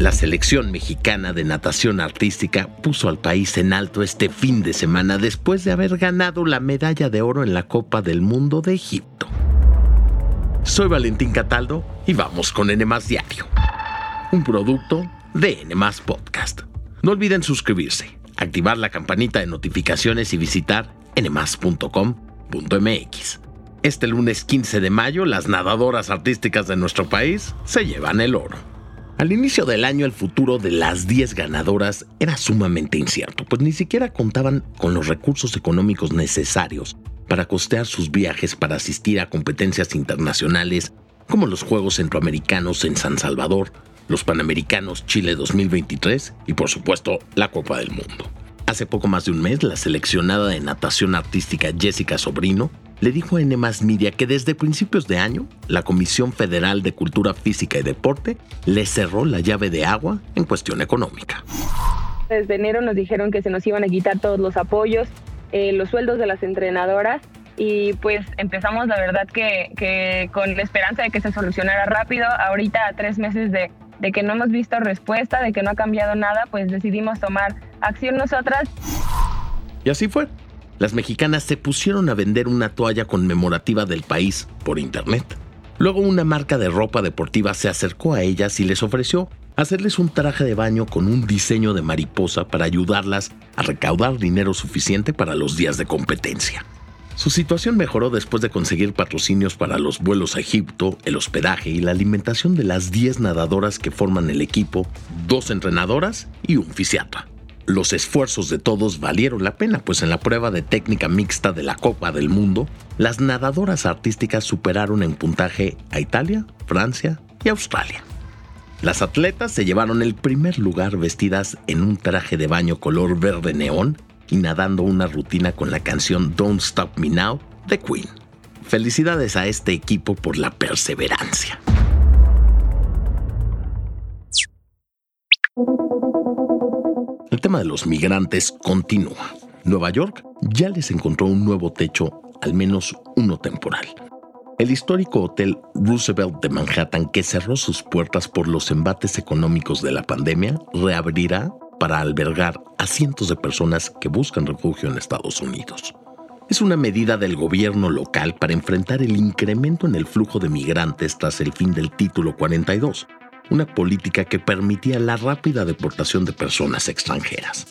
La selección mexicana de natación artística puso al país en alto este fin de semana después de haber ganado la medalla de oro en la Copa del Mundo de Egipto. Soy Valentín Cataldo y vamos con N Diario, un producto de N Podcast. No olviden suscribirse, activar la campanita de notificaciones y visitar nmas.com.mx. Este lunes 15 de mayo, las nadadoras artísticas de nuestro país se llevan el oro. Al inicio del año el futuro de las 10 ganadoras era sumamente incierto, pues ni siquiera contaban con los recursos económicos necesarios para costear sus viajes para asistir a competencias internacionales como los Juegos Centroamericanos en San Salvador, los Panamericanos Chile 2023 y por supuesto la Copa del Mundo. Hace poco más de un mes, la seleccionada de natación artística Jessica Sobrino le dijo a N Media que desde principios de año, la Comisión Federal de Cultura Física y Deporte le cerró la llave de agua en cuestión económica. Desde enero nos dijeron que se nos iban a quitar todos los apoyos, eh, los sueldos de las entrenadoras y pues empezamos la verdad que, que, con la esperanza de que se solucionara rápido. Ahorita a tres meses de, de que no hemos visto respuesta, de que no ha cambiado nada, pues decidimos tomar acción nosotras. Y así fue las mexicanas se pusieron a vender una toalla conmemorativa del país por internet. Luego una marca de ropa deportiva se acercó a ellas y les ofreció hacerles un traje de baño con un diseño de mariposa para ayudarlas a recaudar dinero suficiente para los días de competencia. Su situación mejoró después de conseguir patrocinios para los vuelos a Egipto, el hospedaje y la alimentación de las 10 nadadoras que forman el equipo, dos entrenadoras y un fisiatra. Los esfuerzos de todos valieron la pena, pues en la prueba de técnica mixta de la Copa del Mundo, las nadadoras artísticas superaron en puntaje a Italia, Francia y Australia. Las atletas se llevaron el primer lugar vestidas en un traje de baño color verde neón y nadando una rutina con la canción Don't Stop Me Now de Queen. Felicidades a este equipo por la perseverancia. El tema de los migrantes continúa. Nueva York ya les encontró un nuevo techo, al menos uno temporal. El histórico Hotel Roosevelt de Manhattan, que cerró sus puertas por los embates económicos de la pandemia, reabrirá para albergar a cientos de personas que buscan refugio en Estados Unidos. Es una medida del gobierno local para enfrentar el incremento en el flujo de migrantes tras el fin del título 42, una política que permitía la rápida deportación de personas extranjeras.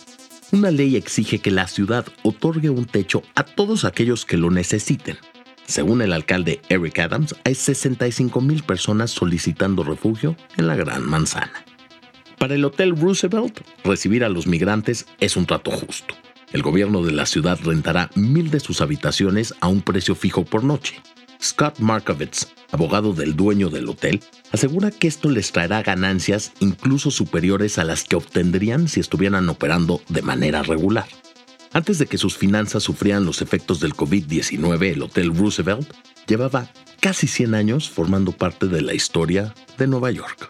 Una ley exige que la ciudad otorgue un techo a todos aquellos que lo necesiten. Según el alcalde Eric Adams, hay 65 mil personas solicitando refugio en la Gran Manzana. Para el Hotel Roosevelt, recibir a los migrantes es un trato justo. El gobierno de la ciudad rentará mil de sus habitaciones a un precio fijo por noche. Scott Markovitz, abogado del dueño del hotel, asegura que esto les traerá ganancias incluso superiores a las que obtendrían si estuvieran operando de manera regular. Antes de que sus finanzas sufrieran los efectos del COVID-19, el Hotel Roosevelt llevaba casi 100 años formando parte de la historia de Nueva York.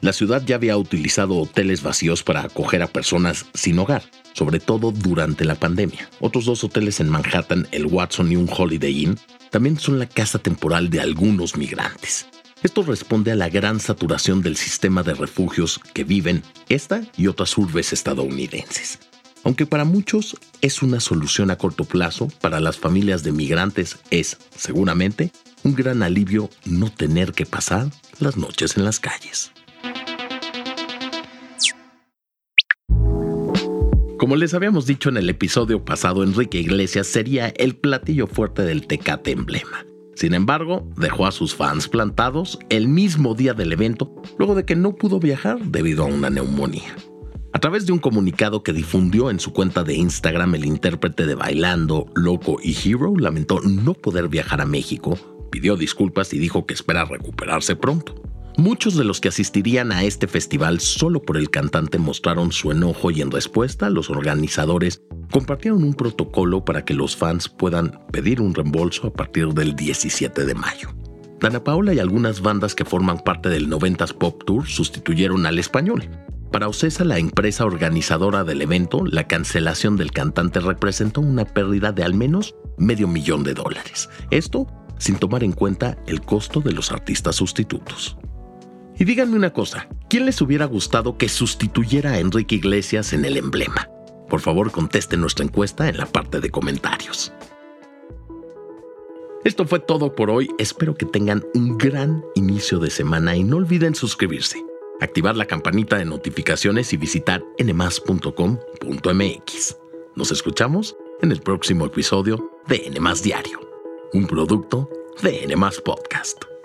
La ciudad ya había utilizado hoteles vacíos para acoger a personas sin hogar, sobre todo durante la pandemia. Otros dos hoteles en Manhattan, el Watson y un Holiday Inn, también son la casa temporal de algunos migrantes. Esto responde a la gran saturación del sistema de refugios que viven esta y otras urbes estadounidenses. Aunque para muchos es una solución a corto plazo, para las familias de migrantes es, seguramente, un gran alivio no tener que pasar las noches en las calles. Como les habíamos dicho en el episodio pasado, Enrique Iglesias sería el platillo fuerte del Tecate emblema. Sin embargo, dejó a sus fans plantados el mismo día del evento, luego de que no pudo viajar debido a una neumonía. A través de un comunicado que difundió en su cuenta de Instagram, el intérprete de Bailando, Loco y Hero lamentó no poder viajar a México, pidió disculpas y dijo que espera recuperarse pronto. Muchos de los que asistirían a este festival solo por el cantante mostraron su enojo y en respuesta los organizadores compartieron un protocolo para que los fans puedan pedir un reembolso a partir del 17 de mayo. Dana Paola y algunas bandas que forman parte del 90s Pop Tour sustituyeron al español. Para Ocesa, la empresa organizadora del evento, la cancelación del cantante representó una pérdida de al menos medio millón de dólares. Esto sin tomar en cuenta el costo de los artistas sustitutos. Y díganme una cosa, ¿Quién les hubiera gustado que sustituyera a Enrique Iglesias en el emblema? Por favor, conteste nuestra encuesta en la parte de comentarios. Esto fue todo por hoy. Espero que tengan un gran inicio de semana y no olviden suscribirse, activar la campanita de notificaciones y visitar nmas.com.mx. Nos escuchamos en el próximo episodio de Nmas Diario, un producto de Nmas Podcast.